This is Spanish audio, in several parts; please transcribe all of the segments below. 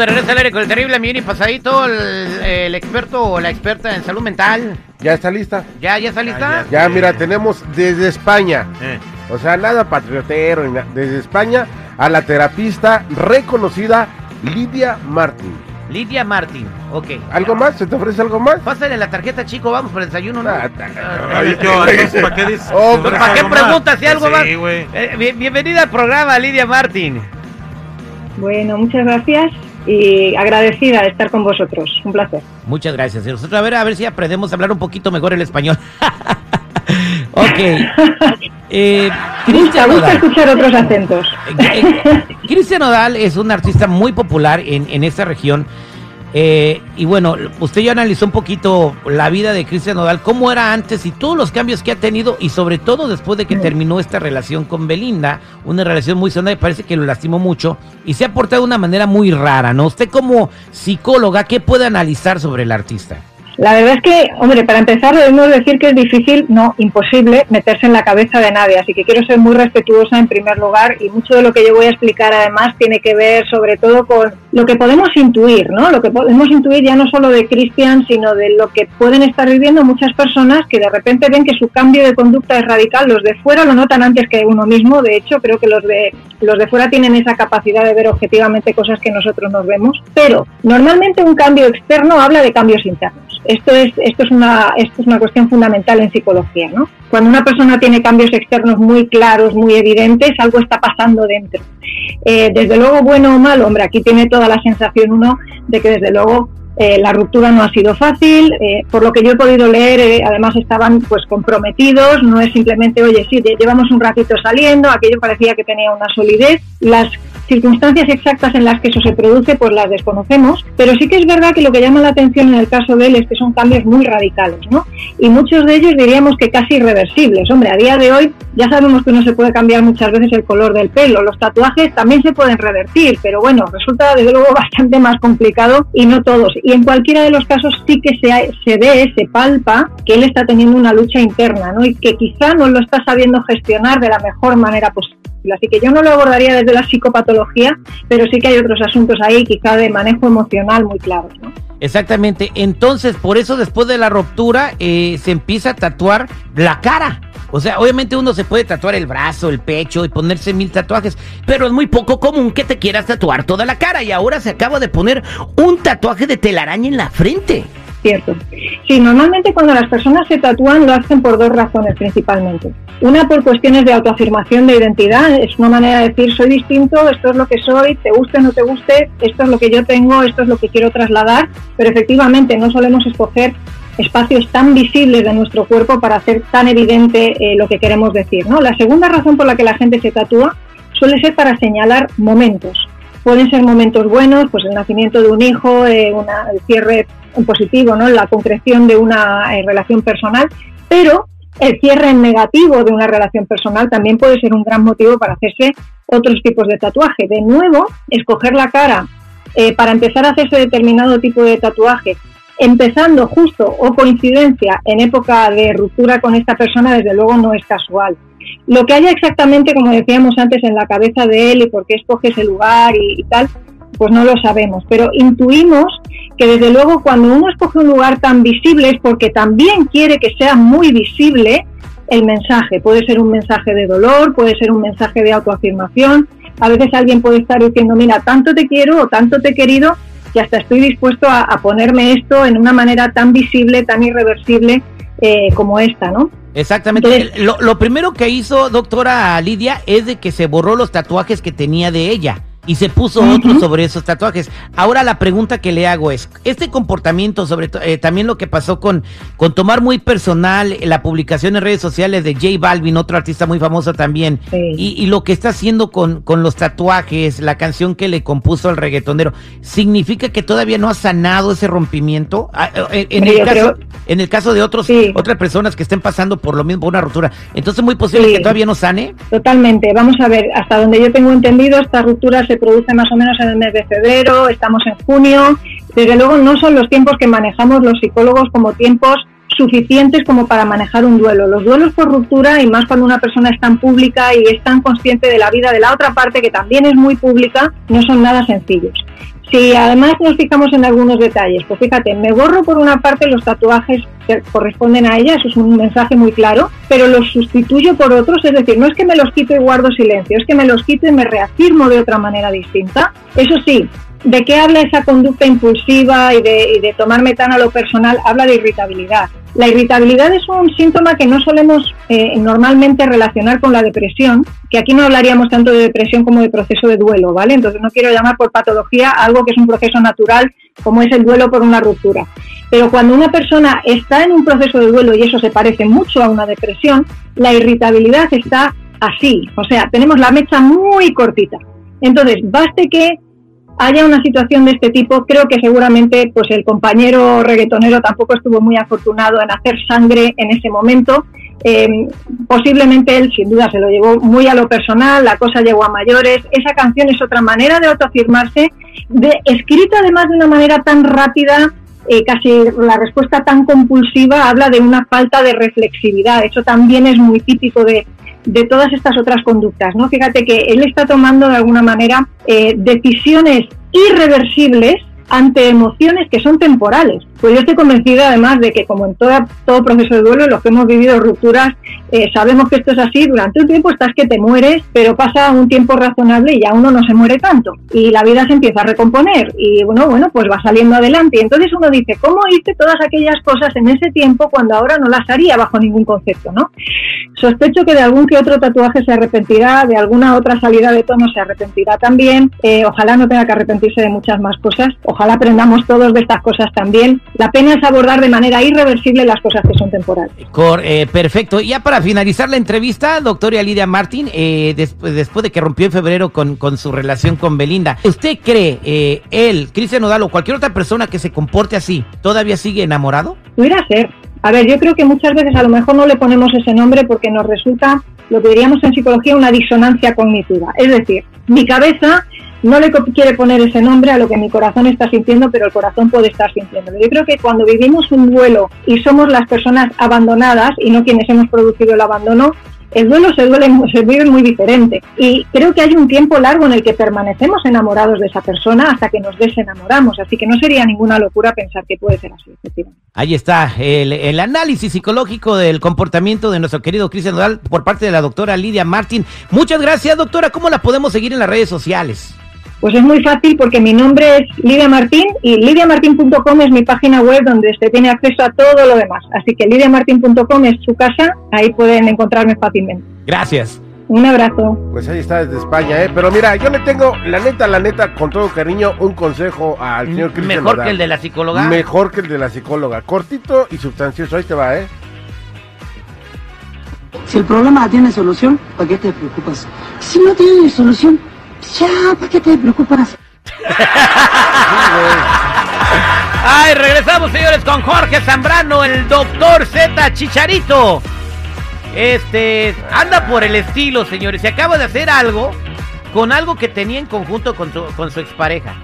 De regreso al aire con el terrible y pasadito, el, el experto o la experta en salud mental. ¿Ya está lista? ¿Ya, ya está lista? Ya, mira, tenemos desde España, Eh. o sea, nada patriotero, desde España a la terapista reconocida Lidia Martín. Lidia Martín, ok. ¿Algo más? ¿Se te ofrece algo más? Pásale la tarjeta, chico, vamos por el desayuno, ¿no? Ah, Ay, yo, entonces, ¿para qué dices? Oh, Pues, ¿Para qué preguntas si algo más? Sí. Eh, bienvenida al programa, Lidia Martín. Bueno, muchas gracias y agradecida de estar con vosotros. Un placer. Muchas gracias. Y nosotros a ver, a ver si aprendemos a hablar un poquito mejor el español. ok. Eh, gusta, gusta escuchar otros acentos. Eh, eh, Cristian Nodal es un artista muy popular en, en esta región. Eh, y bueno, usted ya analizó un poquito la vida de Cristian Nodal, cómo era antes y todos los cambios que ha tenido, y sobre todo después de que terminó esta relación con Belinda, una relación muy sonada y parece que lo lastimó mucho, y se ha portado de una manera muy rara, ¿no? Usted como psicóloga, ¿qué puede analizar sobre el artista? La verdad es que, hombre, para empezar debemos decir que es difícil, no, imposible, meterse en la cabeza de nadie. Así que quiero ser muy respetuosa en primer lugar y mucho de lo que yo voy a explicar además tiene que ver sobre todo con lo que podemos intuir, ¿no? Lo que podemos intuir ya no solo de Cristian, sino de lo que pueden estar viviendo muchas personas que de repente ven que su cambio de conducta es radical. Los de fuera lo notan antes que uno mismo. De hecho, creo que los de, los de fuera tienen esa capacidad de ver objetivamente cosas que nosotros nos vemos. Pero normalmente un cambio externo habla de cambios internos. Esto es, esto es, una, esto es una cuestión fundamental en psicología. ¿no? Cuando una persona tiene cambios externos muy claros, muy evidentes, algo está pasando dentro. Eh, desde luego, bueno o malo, hombre, aquí tiene toda la sensación uno de que desde luego eh, la ruptura no ha sido fácil, eh, por lo que yo he podido leer, eh, además estaban pues comprometidos, no es simplemente, oye, sí, lle- llevamos un ratito saliendo, aquello parecía que tenía una solidez, las circunstancias exactas en las que eso se produce pues las desconocemos, pero sí que es verdad que lo que llama la atención en el caso de él es que son cambios muy radicales, ¿no? Y muchos de ellos diríamos que casi irreversibles. Hombre, a día de hoy ya sabemos que uno se puede cambiar muchas veces el color del pelo, los tatuajes también se pueden revertir, pero bueno, resulta desde luego bastante más complicado y no todos. Y en cualquiera de los casos sí que se, se ve, se palpa que él está teniendo una lucha interna, ¿no? Y que quizá no lo está sabiendo gestionar de la mejor manera posible. Así que yo no lo abordaría desde la psicopatología, pero sí que hay otros asuntos ahí, quizá de manejo emocional muy claros. Exactamente. Entonces, por eso después de la ruptura eh, se empieza a tatuar la cara. O sea, obviamente uno se puede tatuar el brazo, el pecho y ponerse mil tatuajes, pero es muy poco común que te quieras tatuar toda la cara y ahora se acaba de poner un tatuaje de telaraña en la frente. Cierto. Sí, normalmente cuando las personas se tatúan lo hacen por dos razones principalmente. Una por cuestiones de autoafirmación de identidad, es una manera de decir soy distinto, esto es lo que soy, te guste o no te guste, esto es lo que yo tengo, esto es lo que quiero trasladar, pero efectivamente no solemos escoger espacios tan visibles de nuestro cuerpo para hacer tan evidente eh, lo que queremos decir. ¿no? La segunda razón por la que la gente se tatúa suele ser para señalar momentos. Pueden ser momentos buenos, pues el nacimiento de un hijo, eh, una- el cierre positivo, ¿no? la concreción de una eh, relación personal, pero el cierre negativo de una relación personal también puede ser un gran motivo para hacerse otros tipos de tatuaje. De nuevo, escoger la cara eh, para empezar a hacerse determinado tipo de tatuaje, empezando justo o coincidencia en época de ruptura con esta persona, desde luego no es casual. Lo que haya exactamente, como decíamos antes, en la cabeza de él y por qué escoge ese lugar y, tal, pues no lo sabemos, pero intuimos que desde luego cuando uno escoge un lugar tan visible es porque también quiere que sea muy visible el mensaje. Puede ser un mensaje de dolor, puede ser un mensaje de autoafirmación. A veces alguien puede estar diciendo, mira, tanto te quiero o tanto te he querido que hasta estoy dispuesto a, a ponerme esto en una manera tan visible, tan irreversible eh, como esta, ¿no? Exactamente. Lo, lo primero que hizo doctora Lidia es de que se borró los tatuajes que tenía de ella y se puso Ujú. otros sobre esos tatuajes. Ahora la pregunta que le hago es, este comportamiento, sobre eh, también lo que pasó con, con tomar muy personal eh, la publicación en redes sociales de J Balvin, otro artista muy famoso también, Sí. y, y lo que está haciendo con, con los tatuajes, la canción que le compuso al reggaetonero, ¿significa que todavía no ha sanado ese rompimiento? Ah, eh, En, Hombre, el caso, creo- en el caso de otros, Sí. otras personas que estén pasando por lo mismo, por una ruptura, entonces es muy posible Sí. que todavía no sane. Totalmente. Vamos a ver, hasta donde yo tengo entendido, esta ruptura se produce más o menos en el mes de febrero, estamos en junio. Desde luego no son los tiempos que manejamos los psicólogos como tiempos suficientes como para manejar un duelo. Los duelos por ruptura, y más cuando una persona es tan pública y es tan consciente de la vida de la otra parte, que también es muy pública, no son nada sencillos. Si además nos fijamos en algunos detalles, pues fíjate, me borro por una parte los tatuajes que corresponden a ella, eso es un mensaje muy claro, pero los sustituyo por otros, es decir, no es que me los quito y guardo silencio, es que me los quito y me reafirmo de otra manera distinta. Eso sí, ¿De qué habla esa conducta impulsiva y de, tomarme tan a lo personal? Habla de irritabilidad. La irritabilidad es un síntoma que no solemos eh, normalmente relacionar con la depresión, que aquí no hablaríamos tanto de depresión como de proceso de duelo, ¿vale? Entonces no quiero llamar por patología algo que es un proceso natural como es el duelo por una ruptura. Pero cuando una persona está en un proceso de duelo y eso se parece mucho a una depresión, la irritabilidad está así, o sea, tenemos la mecha muy cortita. Entonces, baste que haya una situación de este tipo, creo que seguramente pues el compañero reggaetonero tampoco estuvo muy afortunado en hacer sangre en ese momento. Em, posiblemente él sin duda se lo llevó muy a lo personal, la cosa llegó a mayores. Esa canción es otra manera de autoafirmarse, de, escrita además de una manera tan rápida, eh, casi la respuesta tan compulsiva, habla de una falta de reflexividad. Eso también es muy típico de, de todas estas otras conductas. ¿no? Fíjate que él está tomando de alguna manera eh, decisiones irreversibles ante emociones que son temporales. Pues yo estoy convencida además de que como en todo, todo proceso de duelo, los que hemos vivido rupturas, eh, sabemos que esto es así, durante un tiempo estás que te mueres, pero pasa un tiempo razonable y ya uno no se muere tanto. Y la vida se empieza a recomponer y bueno, bueno, pues va saliendo adelante. Y entonces uno dice, ¿cómo hice todas aquellas cosas en ese tiempo cuando ahora no las haría bajo ningún concepto? ¿no? Sospecho que de algún que otro tatuaje se arrepentirá, de alguna otra salida de tono se arrepentirá también. Eh, ojalá no tenga que arrepentirse de muchas más cosas. Ojalá aprendamos todos de estas cosas también la pena es abordar de manera irreversible las cosas que son temporales. Eh, perfecto. Ya para finalizar la entrevista, doctora Lidia Martín, eh, después, después de que rompió en febrero con, con su relación con Belinda, ¿usted cree eh, él, Cristian Nodal o cualquier otra persona que se comporte así, todavía sigue enamorado? Pudiera ser. A ver, yo creo que muchas veces a lo mejor no le ponemos ese nombre porque nos resulta lo que diríamos en psicología una disonancia cognitiva. Es decir, mi cabeza no le quiere poner ese nombre a lo que mi corazón está sintiendo, pero el corazón puede estar sintiendo. Yo creo que cuando vivimos un duelo y somos las personas abandonadas y no quienes hemos producido el abandono, el duelo se, duele, se vive muy diferente. Y creo que hay un tiempo largo en el que permanecemos enamorados de esa persona hasta que nos desenamoramos. Así que no sería ninguna locura pensar que puede ser así. Ahí está el, el análisis psicológico del comportamiento de nuestro querido Cristian Nodal por parte de la doctora Lidia Martín. Muchas gracias, doctora. ¿Cómo la podemos seguir en las redes sociales? Pues es muy fácil porque mi nombre es Lidia Martín y lidiamartin.com es mi página web donde se tiene acceso a todo lo demás. Así que lidiamartin.com es su casa, ahí pueden encontrarme fácilmente. Gracias. Un abrazo. Pues ahí está desde España, ¿eh? Pero mira, yo le tengo, la neta, la neta, con todo cariño, un consejo al señor Cristian Mejor que el de la psicóloga. Mejor que el de la psicóloga. Cortito y sustancioso. Ahí te va, ¿eh? Si el problema tiene solución, ¿para qué te preocupas? Si no tiene solución, ya, ¿para qué te preocupas? Ay, regresamos, señores, con Jorge Zambrano, el doctor Z Chicharito. Este, anda por el estilo, señores. Se acaba de hacer algo con algo que tenía en conjunto con su, con su expareja.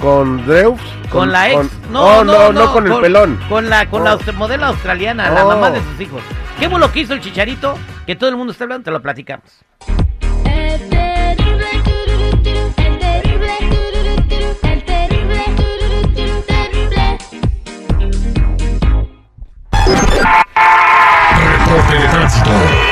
¿Con Dreus? Con, la ex. No, oh, no, no, con el pelón. Con la, con la oh. modelo australiana, la mamá de sus hijos. ¿Qué fue lo que hizo el Chicharito? Que todo el mundo está hablando, te lo platicamos. De tránsito.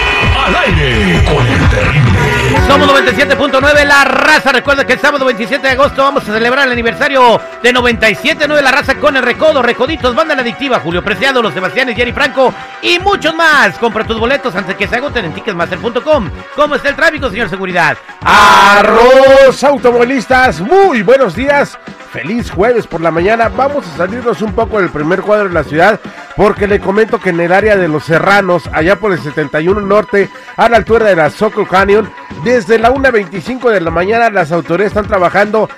Al aire con el terrible. Somos 97.9 La Raza. Recuerda que el sábado 27 de agosto vamos a celebrar el aniversario de 97.9 La Raza con el Recodo, Recoditos, Banda La Adictiva, Julio Preciado, Los Sebastianes, Jerry Franco y muchos más. Compra tus boletos antes que se agoten en ticketmaster.com. ¿Cómo está el tráfico, señor Seguridad? Arroz automovilistas, muy buenos días. Feliz jueves por la mañana. Vamos a salirnos un poco del primer cuadro de la ciudad porque le comento que en el área de los Serranos, allá por el 71 Norte, a la altura de la Soco Canyon, desde la 1.25 de la mañana las autoridades están trabajando